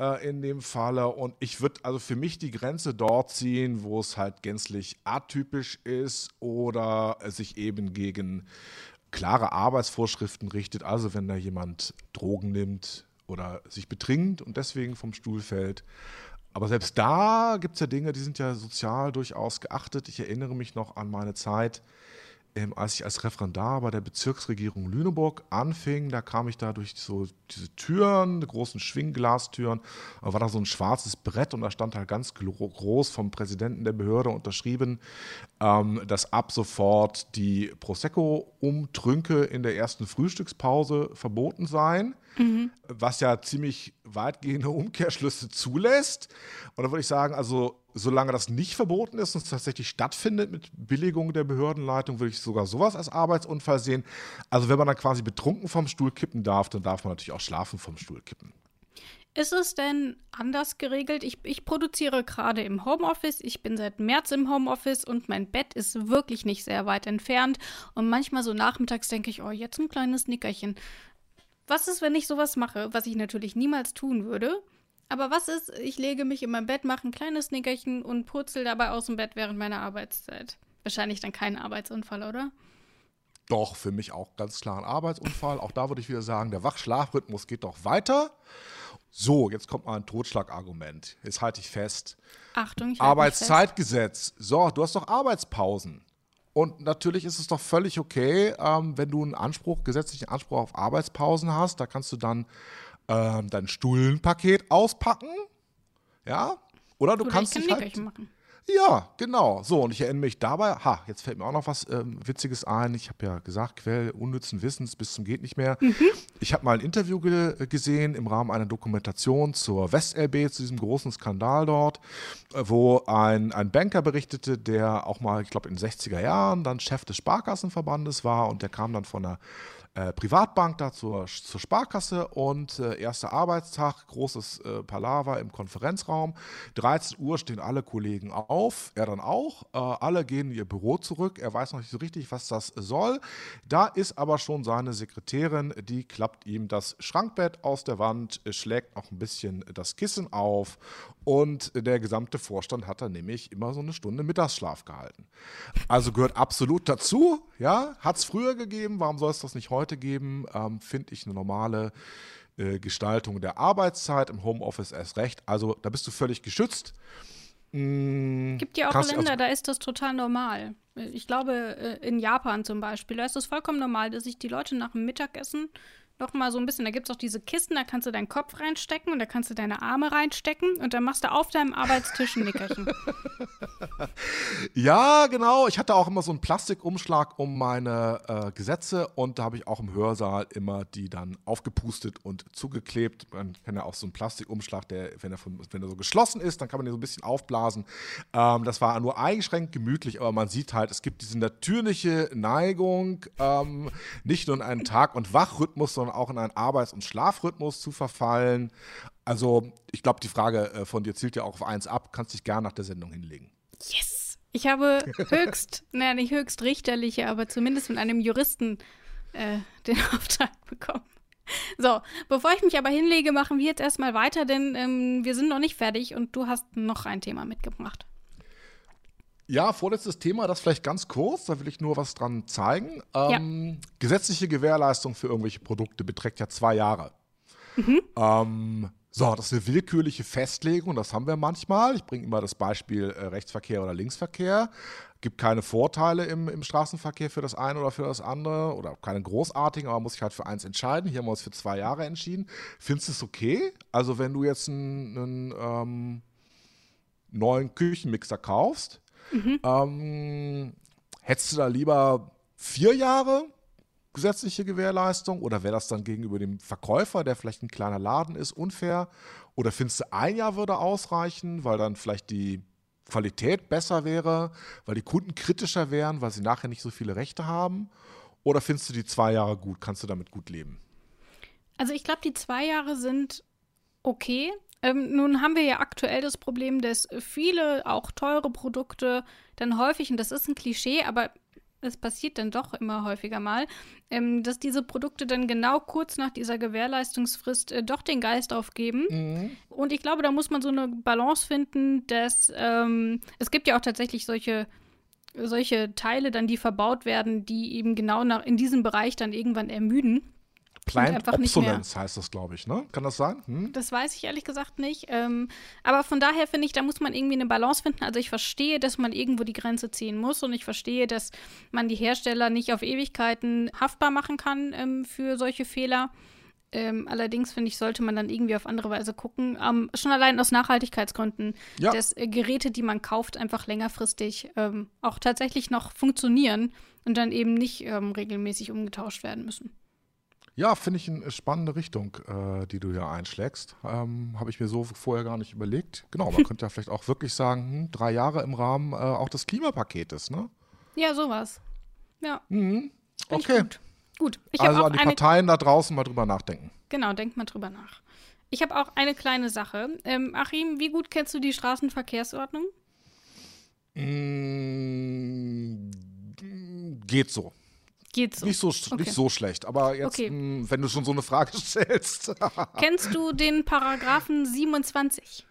äh, in dem Falle. Und ich würde also für mich die Grenze dort ziehen, wo es halt gänzlich atypisch ist oder sich eben gegen klare Arbeitsvorschriften richtet. Also wenn da jemand Drogen nimmt oder sich betrinkt und deswegen vom Stuhl fällt. Aber selbst da gibt es ja Dinge, die sind ja sozial durchaus geachtet. Ich erinnere mich noch an meine Zeit ähm, als ich als Referendar bei der Bezirksregierung Lüneburg anfing, da kam ich da durch so diese Türen, die großen Schwingglastüren, da war da so ein schwarzes Brett und da stand halt ganz groß vom Präsidenten der Behörde unterschrieben, ähm, dass ab sofort die Prosecco-Umtrünke in der ersten Frühstückspause verboten seien. Mhm. Was ja ziemlich weitgehende Umkehrschlüsse zulässt. Und da würde ich sagen, also solange das nicht verboten ist und es tatsächlich stattfindet mit Billigung der Behördenleitung, würde ich sogar sowas als Arbeitsunfall sehen. Also wenn man dann quasi betrunken vom Stuhl kippen darf, dann darf man natürlich auch schlafen vom Stuhl kippen. Ist es denn anders geregelt? Ich, ich produziere gerade im Homeoffice. Ich bin seit März im Homeoffice und mein Bett ist wirklich nicht sehr weit entfernt. Und manchmal so nachmittags denke ich, oh, jetzt ein kleines Nickerchen. Was ist, wenn ich sowas mache, was ich natürlich niemals tun würde? Aber was ist, ich lege mich in mein Bett, mache ein kleines Nickerchen und purzel dabei aus dem Bett während meiner Arbeitszeit? Wahrscheinlich dann kein Arbeitsunfall, oder? Doch, für mich auch ganz klar ein Arbeitsunfall. Auch da würde ich wieder sagen, der Wachschlafrhythmus geht doch weiter. So, jetzt kommt mal ein Totschlagargument. Jetzt halte ich fest. Achtung, ich Arbeitszeitgesetz. So, du hast doch Arbeitspausen. Und natürlich ist es doch völlig okay, ähm, wenn du einen Anspruch, gesetzlichen Anspruch auf Arbeitspausen hast. Da kannst du dann ähm, dein Stullenpaket auspacken. Ja? Oder du Oder kannst kann dich halt, machen. Ja, genau. So, und ich erinnere mich dabei, ha, jetzt fällt mir auch noch was ähm, Witziges ein. Ich habe ja gesagt, Quell unnützen Wissens bis zum geht nicht mehr. Mhm. Ich habe mal ein Interview ge gesehen im Rahmen einer Dokumentation zur WestLB, zu diesem großen Skandal dort, äh, wo ein, ein Banker berichtete, der auch mal, ich glaube, in den 60er Jahren dann Chef des Sparkassenverbandes war und der kam dann von der äh, Privatbank da zur, zur Sparkasse und äh, erster Arbeitstag, großes äh, Palaver im Konferenzraum. 13 Uhr stehen alle Kollegen auf, er dann auch. Äh, alle gehen in ihr Büro zurück. Er weiß noch nicht so richtig, was das soll. Da ist aber schon seine Sekretärin, die klappt ihm das Schrankbett aus der Wand, schlägt noch ein bisschen das Kissen auf und der gesamte Vorstand hat dann nämlich immer so eine Stunde Mittagsschlaf gehalten. Also gehört absolut dazu, ja. Hat es früher gegeben, warum soll es das nicht heute geben? Ähm, Finde ich eine normale äh, Gestaltung der Arbeitszeit im Homeoffice erst recht. Also da bist du völlig geschützt. Mm, Gibt ja auch Länder, also da ist das total normal. Ich glaube, äh, in Japan zum Beispiel, da ist es vollkommen normal, dass sich die Leute nach dem Mittagessen noch mal so ein bisschen, da gibt es auch diese Kisten, da kannst du deinen Kopf reinstecken und da kannst du deine Arme reinstecken und dann machst du auf deinem Arbeitstisch ein Nickerchen. ja, genau. Ich hatte auch immer so einen Plastikumschlag um meine äh, Gesetze und da habe ich auch im Hörsaal immer die dann aufgepustet und zugeklebt. Man kann ja auch so einen Plastikumschlag, der, wenn er, von, wenn er so geschlossen ist, dann kann man den so ein bisschen aufblasen. Ähm, das war nur eingeschränkt gemütlich, aber man sieht halt, es gibt diese natürliche Neigung, ähm, nicht nur in einen Tag- und Wachrhythmus, sondern sondern auch in einen Arbeits- und Schlafrhythmus zu verfallen. Also, ich glaube, die Frage äh, von dir zielt ja auch auf eins ab. Kannst dich gerne nach der Sendung hinlegen. Yes! Ich habe höchst, naja, nicht höchst richterliche, aber zumindest mit einem Juristen äh, den Auftrag bekommen. So, bevor ich mich aber hinlege, machen wir jetzt erstmal weiter, denn ähm, wir sind noch nicht fertig und du hast noch ein Thema mitgebracht. Ja, vorletztes Thema, das vielleicht ganz kurz, da will ich nur was dran zeigen. Ähm, ja. Gesetzliche Gewährleistung für irgendwelche Produkte beträgt ja zwei Jahre. Mhm. Ähm, so, das ist eine willkürliche Festlegung, das haben wir manchmal. Ich bringe immer das Beispiel äh, Rechtsverkehr oder Linksverkehr. Gibt keine Vorteile im, im Straßenverkehr für das eine oder für das andere oder keine großartigen, aber man muss sich halt für eins entscheiden. Hier haben wir uns für zwei Jahre entschieden. Findest du es okay? Also, wenn du jetzt einen, einen ähm, neuen Küchenmixer kaufst, Mhm. Ähm, hättest du da lieber vier Jahre gesetzliche Gewährleistung oder wäre das dann gegenüber dem Verkäufer, der vielleicht ein kleiner Laden ist, unfair? Oder findest du ein Jahr würde ausreichen, weil dann vielleicht die Qualität besser wäre, weil die Kunden kritischer wären, weil sie nachher nicht so viele Rechte haben? Oder findest du die zwei Jahre gut? Kannst du damit gut leben? Also ich glaube, die zwei Jahre sind okay. Ähm, nun haben wir ja aktuell das Problem, dass viele auch teure Produkte dann häufig, und das ist ein Klischee, aber es passiert dann doch immer häufiger mal, ähm, dass diese Produkte dann genau kurz nach dieser Gewährleistungsfrist äh, doch den Geist aufgeben. Mhm. Und ich glaube, da muss man so eine Balance finden, dass ähm, es gibt ja auch tatsächlich solche solche Teile dann, die verbaut werden, die eben genau nach, in diesem Bereich dann irgendwann ermüden. Plant Obsolence heißt das, glaube ich, ne? Kann das sein? Hm? Das weiß ich ehrlich gesagt nicht. Ähm, aber von daher finde ich, da muss man irgendwie eine Balance finden. Also ich verstehe, dass man irgendwo die Grenze ziehen muss und ich verstehe, dass man die Hersteller nicht auf Ewigkeiten haftbar machen kann ähm, für solche Fehler. Ähm, allerdings finde ich, sollte man dann irgendwie auf andere Weise gucken. Ähm, schon allein aus Nachhaltigkeitsgründen, ja. dass äh, Geräte, die man kauft, einfach längerfristig ähm, auch tatsächlich noch funktionieren und dann eben nicht ähm, regelmäßig umgetauscht werden müssen. Ja, finde ich eine spannende Richtung, äh, die du hier einschlägst. Ähm, Habe ich mir so vorher gar nicht überlegt. Genau, man könnte ja vielleicht auch wirklich sagen, hm, drei Jahre im Rahmen äh, auch des Klimapaketes, ne? Ja, sowas. Ja. Mhm. Okay. Gut. gut. also an die Parteien da draußen mal drüber nachdenken. Genau, denkt mal drüber nach. Ich habe auch eine kleine Sache. Ähm, Achim, wie gut kennst du die Straßenverkehrsordnung? Mm, geht so. Geht so. Nicht so, okay. nicht so schlecht, aber jetzt, okay. mh, hm, wenn du schon so eine Frage stellst. Kennst du den Paragraphen 27?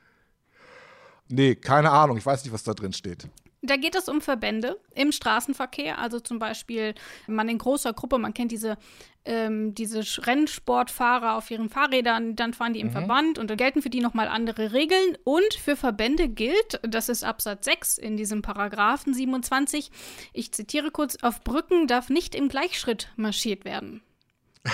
Nee, keine Ahnung. Ich weiß nicht, was da drin steht. Da geht es um Verbände im Straßenverkehr, also zum Beispiel man in großer Gruppe, man kennt diese, ähm, diese Rennsportfahrer auf ihren Fahrrädern, dann fahren die im mhm. Verband und da gelten für die nochmal andere Regeln. Und für Verbände gilt, das ist Absatz 6 in diesem Paragraphen 27, ich zitiere kurz, auf Brücken darf nicht im Gleichschritt marschiert werden.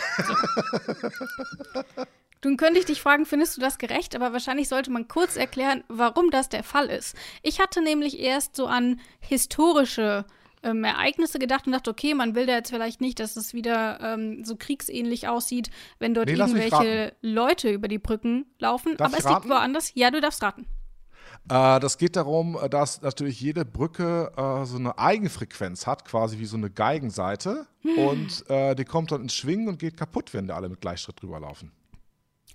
So. Nun könnte ich dich fragen, findest du das gerecht? Aber wahrscheinlich sollte man kurz erklären, warum das der Fall ist. Ich hatte nämlich erst so an historische ähm, Ereignisse gedacht und dachte, okay, man will da jetzt vielleicht nicht, dass es wieder ähm, so kriegsähnlich aussieht, wenn dort nee, irgendwelche Leute über die Brücken laufen. Darf Aber es liegt woanders. Ja, du darfst raten. Äh, das geht darum, dass natürlich jede Brücke äh, so eine Eigenfrequenz hat, quasi wie so eine Geigenseite. Hm. Und äh, die kommt dann ins Schwingen und geht kaputt, wenn da alle mit Gleichschritt drüber laufen.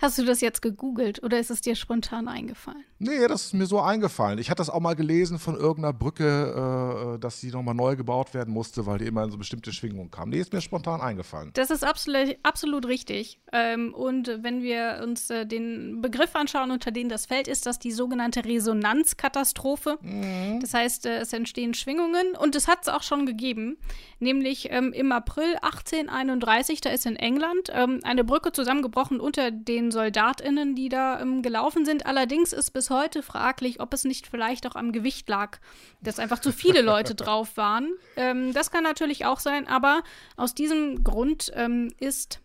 Hast du das jetzt gegoogelt oder ist es dir spontan eingefallen? Nee, das ist mir so eingefallen. Ich hatte das auch mal gelesen von irgendeiner Brücke, äh, dass die nochmal neu gebaut werden musste, weil die immer in so bestimmte Schwingungen kam. Nee, ist mir spontan eingefallen. Das ist absolut, absolut richtig. Ähm, und wenn wir uns äh, den Begriff anschauen, unter dem das fällt, ist das die sogenannte Resonanzkatastrophe. Mhm. Das heißt, äh, es entstehen Schwingungen und es hat es auch schon gegeben. Nämlich ähm, im April 1831, da ist in England ähm, eine Brücke zusammengebrochen unter den den SoldatInnen, die da ähm, gelaufen sind. Allerdings ist bis heute fraglich, ob es nicht vielleicht auch am Gewicht lag, dass einfach zu viele Leute drauf waren. Ähm, das kann natürlich auch sein, aber aus diesem Grund ähm, ist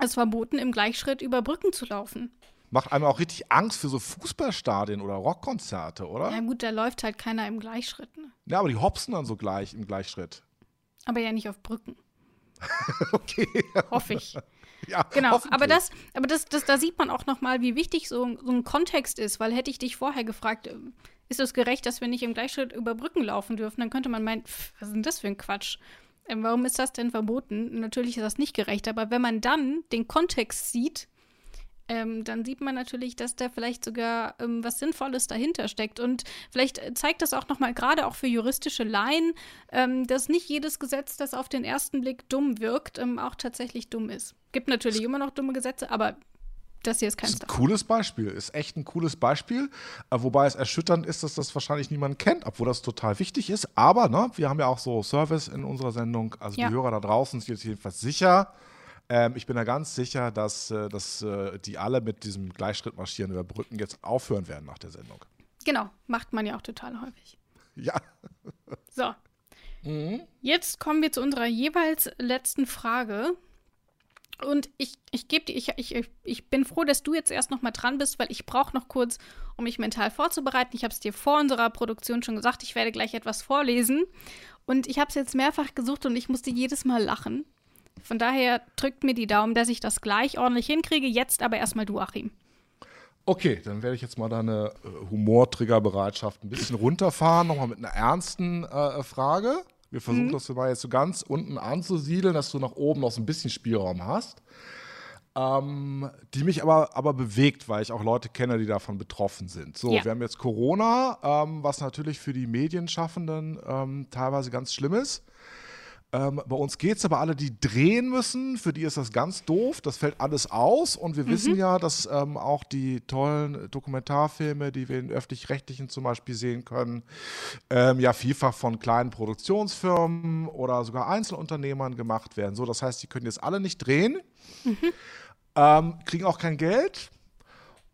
es verboten, im Gleichschritt über Brücken zu laufen. Macht einem auch richtig Angst für so Fußballstadien oder Rockkonzerte, oder? Ja, gut, da läuft halt keiner im Gleichschritt. Ne? Ja, aber die hopsen dann so gleich im Gleichschritt. Aber ja nicht auf Brücken. okay. Hoffe ich. Ja, genau. Aber das, aber das, das, da sieht man auch noch mal, wie wichtig so, so ein Kontext ist, weil hätte ich dich vorher gefragt, ähm, ist es gerecht, dass wir nicht im Gleichschritt über Brücken laufen dürfen, dann könnte man meinen, pff, was ist denn das für ein Quatsch? Ähm, warum ist das denn verboten? Natürlich ist das nicht gerecht, aber wenn man dann den Kontext sieht, ähm, dann sieht man natürlich, dass da vielleicht sogar ähm, was Sinnvolles dahinter steckt. Und vielleicht zeigt das auch nochmal, gerade auch für juristische Laien, ähm, dass nicht jedes Gesetz, das auf den ersten Blick dumm wirkt, ähm, auch tatsächlich dumm ist. Gibt natürlich immer noch dumme Gesetze, aber das hier ist kein ist ein cooles Beispiel, ist echt ein cooles Beispiel. Äh, wobei es erschütternd ist, dass das wahrscheinlich niemand kennt, obwohl das total wichtig ist. Aber ne, wir haben ja auch so Service in unserer Sendung. Also ja. die Hörer da draußen sind jetzt jedenfalls sicher, ähm, ich bin da ganz sicher, dass, äh, dass äh, die alle mit diesem Gleichschritt marschieren über Brücken jetzt aufhören werden nach der Sendung. Genau, macht man ja auch total häufig. Ja. so. Mhm. Jetzt kommen wir zu unserer jeweils letzten Frage. Und ich, ich gebe dir, ich, ich, ich bin froh, dass du jetzt erst noch mal dran bist, weil ich brauche noch kurz, um mich mental vorzubereiten. Ich habe es dir vor unserer Produktion schon gesagt, ich werde gleich etwas vorlesen. Und ich habe es jetzt mehrfach gesucht und ich musste jedes Mal lachen. Von daher drückt mir die Daumen, dass ich das gleich ordentlich hinkriege. Jetzt aber erstmal du, Achim. Okay, dann werde ich jetzt mal deine äh, Humortriggerbereitschaft ein bisschen runterfahren, nochmal mit einer ernsten äh, Frage. Wir versuchen mhm. das mal jetzt so ganz unten anzusiedeln, dass du nach oben noch so ein bisschen Spielraum hast. Ähm, die mich aber, aber bewegt, weil ich auch Leute kenne, die davon betroffen sind. So, ja. wir haben jetzt Corona, ähm, was natürlich für die Medienschaffenden ähm, teilweise ganz schlimm ist. Ähm, bei uns geht es aber alle, die drehen müssen, für die ist das ganz doof. Das fällt alles aus. Und wir mhm. wissen ja, dass ähm, auch die tollen Dokumentarfilme, die wir in öffentlich-rechtlichen zum Beispiel sehen können, ähm, ja vielfach von kleinen Produktionsfirmen oder sogar Einzelunternehmern gemacht werden. So, das heißt, die können jetzt alle nicht drehen, mhm. Ähm, kriegen auch kein Geld.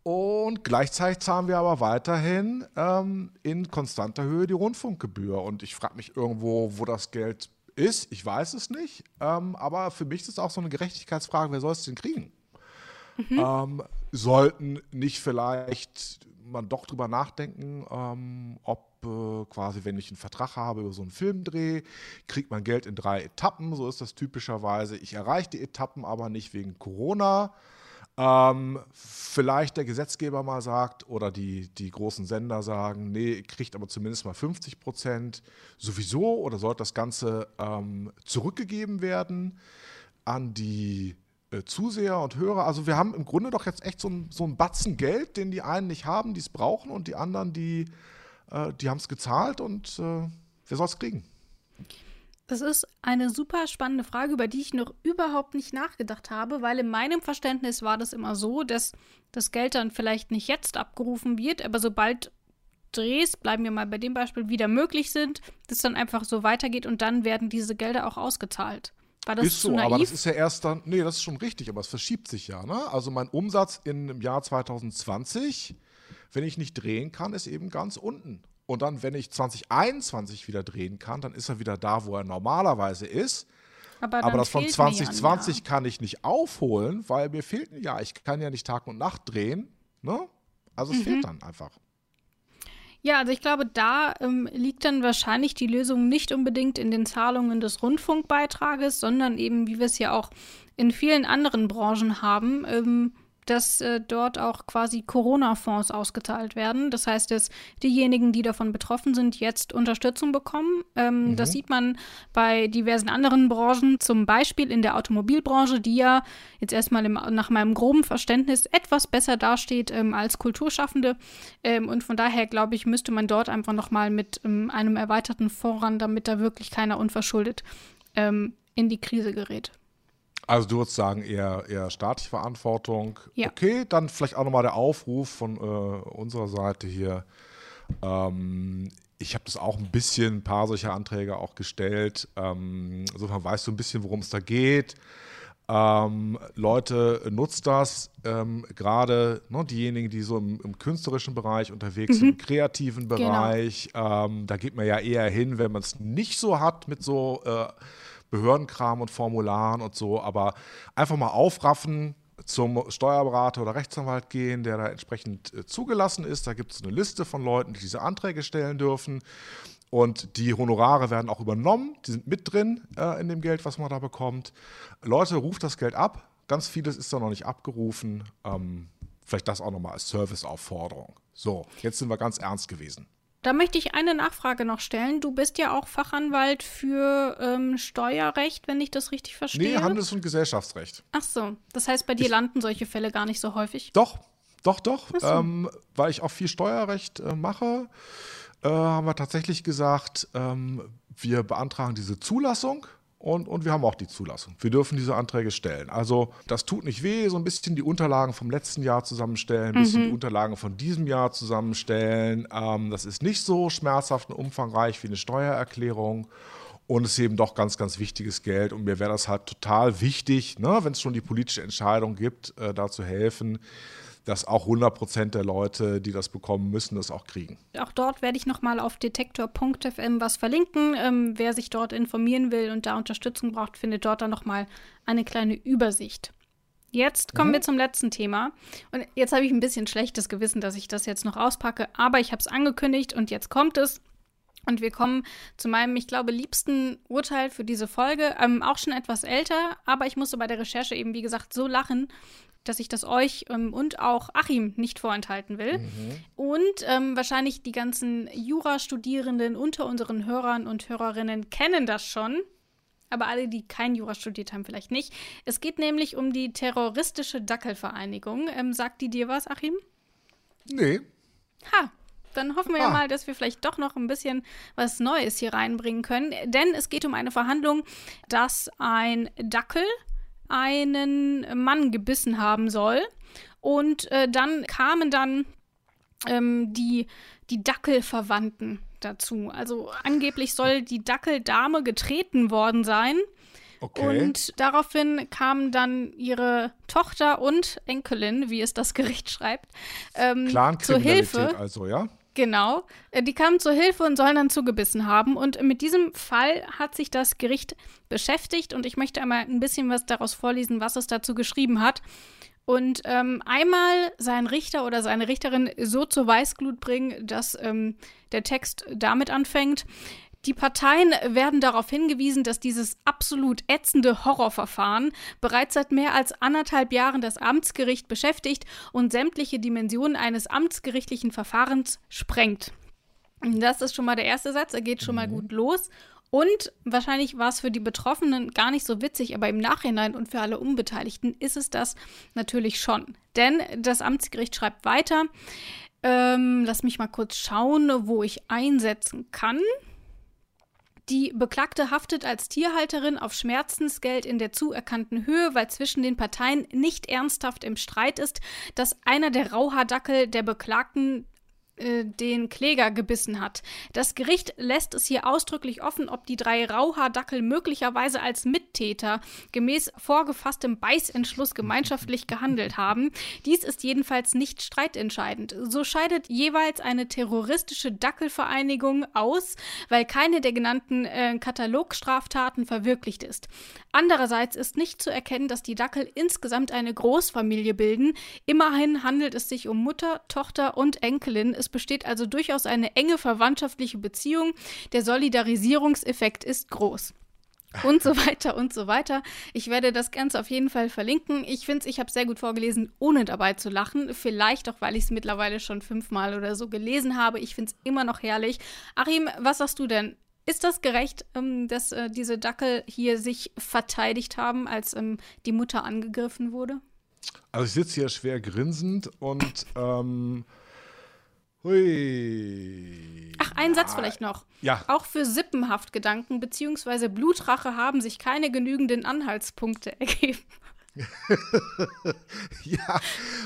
Und gleichzeitig zahlen wir aber weiterhin ähm, in konstanter Höhe die Rundfunkgebühr. Und ich frage mich irgendwo, wo das Geld ist. Ich weiß es nicht. Ähm, aber für mich ist es auch so eine Gerechtigkeitsfrage, wer soll es denn kriegen? Mhm. Ähm, sollten nicht vielleicht man doch drüber nachdenken, ähm, ob äh, quasi, wenn ich einen Vertrag habe über so einen Filmdreh, kriegt man Geld in drei Etappen. So ist das typischerweise. Ich erreiche die Etappen aber nicht wegen Corona. Ähm, vielleicht der Gesetzgeber mal sagt oder die, die großen Sender sagen, nee, kriegt aber zumindest mal 50 Prozent sowieso oder sollte das Ganze ähm, zurückgegeben werden an die äh, Zuseher und Hörer. Also wir haben im Grunde doch jetzt echt so ein, so ein Batzen Geld, den die einen nicht haben, die es brauchen und die anderen, die, äh, die haben es gezahlt und äh, wer soll es kriegen? Das ist eine super spannende Frage, über die ich noch überhaupt nicht nachgedacht habe, weil in meinem Verständnis war das immer so, dass das Geld dann vielleicht nicht jetzt abgerufen wird, aber sobald Drehs, bleiben wir mal bei dem Beispiel, wieder möglich sind, das dann einfach so weitergeht und dann werden diese Gelder auch ausgezahlt. War das ist so, naiv? aber das ist ja erst dann, nee, das ist schon richtig, aber es verschiebt sich ja. Ne? Also mein Umsatz in, im Jahr 2020, wenn ich nicht drehen kann, ist eben ganz unten. Und dann, wenn ich 2021 wieder drehen kann, dann ist er wieder da, wo er normalerweise ist. Aber, Aber das von 2020 ja. kann ich nicht aufholen, weil mir fehlt ein Jahr. Ich kann ja nicht Tag und Nacht drehen. Ne? Also es mhm. fehlt dann einfach. Ja, also ich glaube, da ähm, liegt dann wahrscheinlich die Lösung nicht unbedingt in den Zahlungen des Rundfunkbeitrages, sondern eben, wie wir es ja auch in vielen anderen Branchen haben, ähm, dass äh, dort auch quasi Corona-Fonds ausgezahlt werden. Das heißt, dass diejenigen, die davon betroffen sind, jetzt Unterstützung bekommen. Ähm, mhm. Das sieht man bei diversen anderen Branchen, zum Beispiel in der Automobilbranche, die ja jetzt erstmal im, nach meinem groben Verständnis etwas besser dasteht ähm, als Kulturschaffende. Ähm, und von daher, glaube ich, müsste man dort einfach nochmal mit ähm, einem erweiterten ran, damit da wirklich keiner unverschuldet ähm, in die Krise gerät. Also du würdest sagen, eher, eher staatliche Verantwortung. Ja. Okay, dann vielleicht auch nochmal der Aufruf von äh, unserer Seite hier. Ähm, ich habe das auch ein bisschen, ein paar solcher Anträge auch gestellt. Ähm, insofern weißt du ein bisschen, worum es da geht. Ähm, Leute, nutzt das, ähm, gerade ne, diejenigen, die so im, im künstlerischen Bereich unterwegs mhm. sind, im kreativen genau. Bereich. Genau. Da geht man ja eher hin, wenn man es nicht so hat mit so äh, Behördenkram und Formularen und so, aber einfach mal aufraffen, zum Steuerberater oder Rechtsanwalt gehen, der da entsprechend äh, zugelassen ist. Da gibt es eine Liste von Leuten, die diese Anträge stellen dürfen. Und die Honorare werden auch übernommen, die sind mit drin äh, in dem Geld, was man da bekommt. Leute, ruft das Geld ab. Ganz vieles ist da noch nicht abgerufen. Ähm, vielleicht das auch nochmal als Serviceaufforderung. So, jetzt sind wir ganz ernst gewesen. Da möchte ich eine Nachfrage noch stellen. Du bist ja auch Fachanwalt für ähm, Steuerrecht, wenn ich das richtig verstehe. Nee, Handels- und Gesellschaftsrecht. Ach so, das heißt, bei dir ich, landen solche Fälle gar nicht so häufig? Doch, doch, doch. So. Ähm, weil ich auch viel Steuerrecht äh, mache, äh, haben wir tatsächlich gesagt, ähm, wir beantragen diese Zulassung und, und wir haben auch die Zulassung. Wir dürfen diese Anträge stellen. Also das tut nicht weh, so ein bisschen die Unterlagen vom letzten Jahr zusammenstellen, ein bisschen mhm. die Unterlagen von diesem Jahr zusammenstellen. Ähm, das ist nicht so schmerzhaft und umfangreich wie eine Steuererklärung. Und es ist eben doch ganz, ganz wichtiges Geld. Und mir wäre das halt total wichtig, ne, wenn es schon die politische Entscheidung gibt, äh, da zu helfen dass auch 100 Prozent der Leute, die das bekommen müssen, das auch kriegen. Auch dort werde ich nochmal auf detektor.fm was verlinken. Ähm, wer sich dort informieren will und da Unterstützung braucht, findet dort dann nochmal eine kleine Übersicht. Jetzt kommen mhm. wir zum letzten Thema. Und jetzt habe ich ein bisschen schlechtes Gewissen, dass ich das jetzt noch auspacke, aber ich habe es angekündigt und jetzt kommt es. Und wir kommen zu meinem, ich glaube, liebsten Urteil für diese Folge. Ähm, auch schon etwas älter, aber ich musste bei der Recherche eben, wie gesagt, so lachen, dass ich das euch ähm, und auch Achim nicht vorenthalten will. Mhm. Und ähm, wahrscheinlich die ganzen Jurastudierenden unter unseren Hörern und Hörerinnen kennen das schon. Aber alle, die kein Jura studiert haben, vielleicht nicht. Es geht nämlich um die terroristische Dackelvereinigung. Ähm, sagt die dir was, Achim? Nee. Ha, Dann hoffen wir ah. ja mal, dass wir vielleicht doch noch ein bisschen was Neues hier reinbringen können. Denn es geht um eine Verhandlung, dass ein Dackel einen Mann gebissen haben soll. Und äh, dann kamen dann ähm, die, die Dackelverwandten dazu. Also angeblich soll die Dackeldame getreten worden sein. Okay. Und daraufhin kamen dann ihre Tochter und Enkelin, wie es das Gericht schreibt, ähm, zur Hilfe. also, ja? Genau. Äh, die kamen zur Hilfe und sollen dann zugebissen haben. Und mit diesem Fall hat sich das Gericht beschäftigt und ich möchte einmal ein bisschen was daraus vorlesen, was es dazu geschrieben hat und ähm, einmal seinen Richter oder seine Richterin so zur Weißglut bringen, dass ähm, der Text damit anfängt. Die Parteien werden darauf hingewiesen, dass dieses absolut ätzende Horrorverfahren bereits seit mehr als anderthalb Jahren das Amtsgericht beschäftigt und sämtliche Dimensionen eines amtsgerichtlichen Verfahrens sprengt. Das ist schon mal der erste Satz, er geht schon mal mhm. gut los. Und wahrscheinlich war es für die Betroffenen gar nicht so witzig, aber im Nachhinein und für alle Unbeteiligten ist es das natürlich schon. Denn das Amtsgericht schreibt weiter. Ähm, lass mich mal kurz schauen, wo ich einsetzen kann. Die Beklagte haftet als Tierhalterin auf Schmerzensgeld in der zuerkannten Höhe, weil zwischen den Parteien nicht ernsthaft im Streit ist, dass einer der Rauhaardackel der Beklagten äh, den Kläger gebissen hat. Das Gericht lässt es hier ausdrücklich offen, ob die drei Rauhaardackel möglicherweise als Mittäter gemäß vorgefasstem Beißentschluss gemeinschaftlich gehandelt haben. Dies ist jedenfalls nicht streitentscheidend. So scheidet jeweils eine terroristische Dackelvereinigung aus, weil keine der genannten äh, Katalogstraftaten verwirklicht ist. Andererseits ist nicht zu erkennen, dass die Dackel insgesamt eine Großfamilie bilden. Immerhin handelt es sich um Mutter, Tochter und Enkelin. Es besteht also durchaus eine enge verwandtschaftliche Beziehung. Der Solidarisierungseffekt ist groß und so weiter und so weiter. Ich werde das Ganze auf jeden Fall verlinken. Ich finde es, ich habe es sehr gut vorgelesen, ohne dabei zu lachen. Vielleicht auch, weil ich es mittlerweile schon fünfmal oder so gelesen habe. Ich finde es immer noch herrlich. Achim, was sagst du denn? Ist das gerecht, ähm, dass äh, diese Dackel hier sich verteidigt haben, als ähm, die Mutter angegriffen wurde? Also ich sitze hier schwer grinsend und ähm, hui. Ach, ein Satz vielleicht noch. Ja. Auch für Sippenhaftgedanken bzw. Blutrache haben sich keine genügenden Anhaltspunkte ergeben. ja,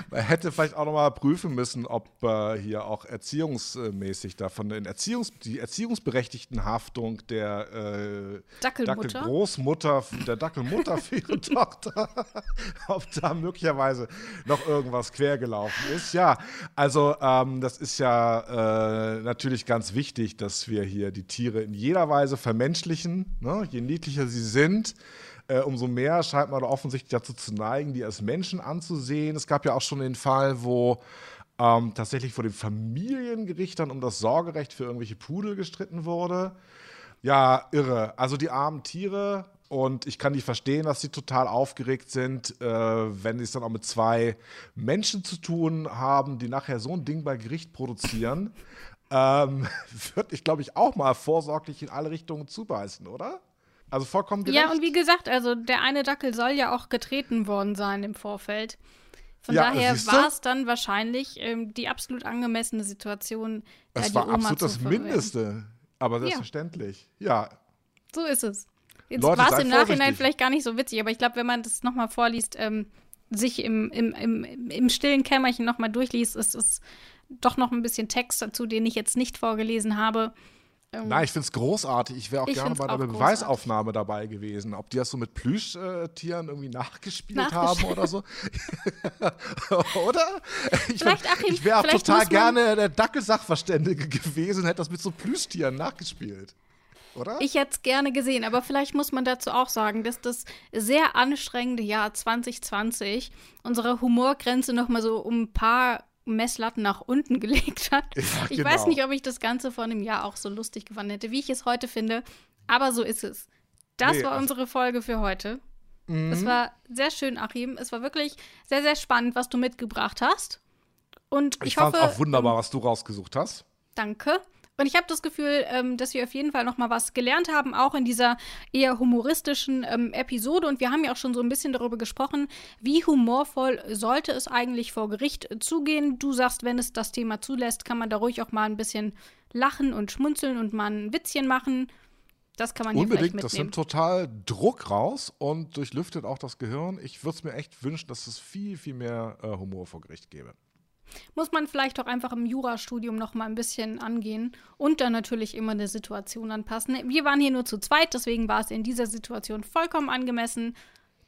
man hätte vielleicht auch nochmal prüfen müssen, ob äh, hier auch erziehungsmäßig davon in Erziehungs die erziehungsberechtigten Haftung der äh, Dackelmutter. Dackelgroßmutter, der Dackelmutter für ihre Tochter, ob da möglicherweise noch irgendwas quergelaufen ist. Ja, also ähm, das ist ja äh, natürlich ganz wichtig, dass wir hier die Tiere in jeder Weise vermenschlichen, ne? je niedlicher sie sind äh, umso mehr scheint man offensichtlich dazu zu neigen, die als Menschen anzusehen. Es gab ja auch schon den Fall, wo ähm, tatsächlich vor dem Familiengericht dann um das Sorgerecht für irgendwelche Pudel gestritten wurde. Ja, irre. Also die armen Tiere, und ich kann die verstehen, dass sie total aufgeregt sind, äh, wenn sie es dann auch mit zwei Menschen zu tun haben, die nachher so ein Ding bei Gericht produzieren. ähm, würde ich, glaube ich, auch mal vorsorglich in alle Richtungen zubeißen, oder? Also vollkommen gerecht. Ja, und wie gesagt, also der eine Dackel soll ja auch getreten worden sein im Vorfeld. Von ja, daher war es dann wahrscheinlich ähm, die absolut angemessene Situation. Es war absolut das Mindeste, aber selbstverständlich. Ja. ja. So ist es. Jetzt war es im Nachhinein vielleicht gar nicht so witzig, aber ich glaube, wenn man das nochmal vorliest, ähm, sich im, im, im, im stillen Kämmerchen nochmal durchliest, ist es doch noch ein bisschen Text dazu, den ich jetzt nicht vorgelesen habe. Ähm, Nein, ich finde es großartig. Ich wäre auch gerne bei der Beweisaufnahme dabei gewesen. Ob die das so mit Plüschtieren irgendwie nachgespielt haben oder so. oder? Ich, ich wäre auch total gerne der Dackelsachverständige gewesen und hätte das mit so Plüschtieren nachgespielt. Oder? Ich hätte es gerne gesehen, aber vielleicht muss man dazu auch sagen, dass das sehr anstrengende Jahr 2020 unsere Humorgrenze noch mal so um ein paar Messlatten nach unten gelegt hat. Ja, ich genau. weiß nicht, ob ich das Ganze vor einem Jahr auch so lustig gefunden hätte, wie ich es heute finde, aber so ist es. Das nee, war unsere Folge für heute. Mhm. Es war sehr schön, Achim. Es war wirklich sehr, sehr spannend, was du mitgebracht hast. Und ich, ich fand auch wunderbar, was du rausgesucht hast. Danke. Und ich habe das Gefühl, ähm, dass wir auf jeden Fall noch mal was gelernt haben, auch in dieser eher humoristischen ähm, Episode. Und wir haben ja auch schon so ein bisschen darüber gesprochen, wie humorvoll sollte es eigentlich vor Gericht zugehen. Du sagst, wenn es das Thema zulässt, kann man da ruhig auch mal ein bisschen lachen und schmunzeln und mal ein Witzchen machen. Das kann man hier Unbedingt, das nimmt total Druck raus und durchlüftet auch das Gehirn. Ich würde es mir echt wünschen, dass es viel, viel mehr äh, Humor vor Gericht gäbe. Muss man vielleicht auch einfach im Jurastudium noch mal ein bisschen angehen und dann natürlich immer eine Situation anpassen. Wir waren hier nur zu zweit, deswegen war es in dieser Situation vollkommen angemessen.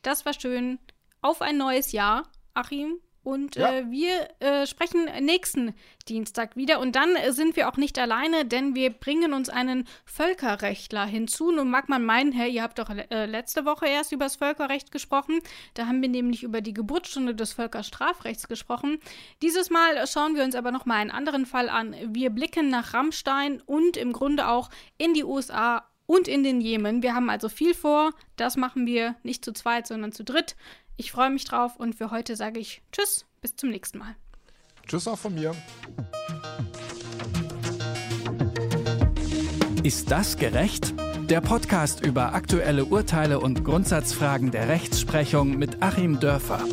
Das war schön. Auf ein neues Jahr, Achim. Und ja. äh, wir äh, sprechen nächsten Dienstag wieder. Und dann äh, sind wir auch nicht alleine, denn wir bringen uns einen Völkerrechtler hinzu. Nun mag man meinen, hey, ihr habt doch äh, letzte Woche erst über das Völkerrecht gesprochen. Da haben wir nämlich über die Geburtsstunde des Völkerstrafrechts gesprochen. Dieses Mal schauen wir uns aber noch mal einen anderen Fall an. Wir blicken nach Rammstein und im Grunde auch in die USA und in den Jemen. Wir haben also viel vor. Das machen wir nicht zu zweit, sondern zu dritt. Ich freue mich drauf und für heute sage ich Tschüss, bis zum nächsten Mal. Tschüss auch von mir. Ist das gerecht? Der Podcast über aktuelle Urteile und Grundsatzfragen der Rechtsprechung mit Achim Dörfer.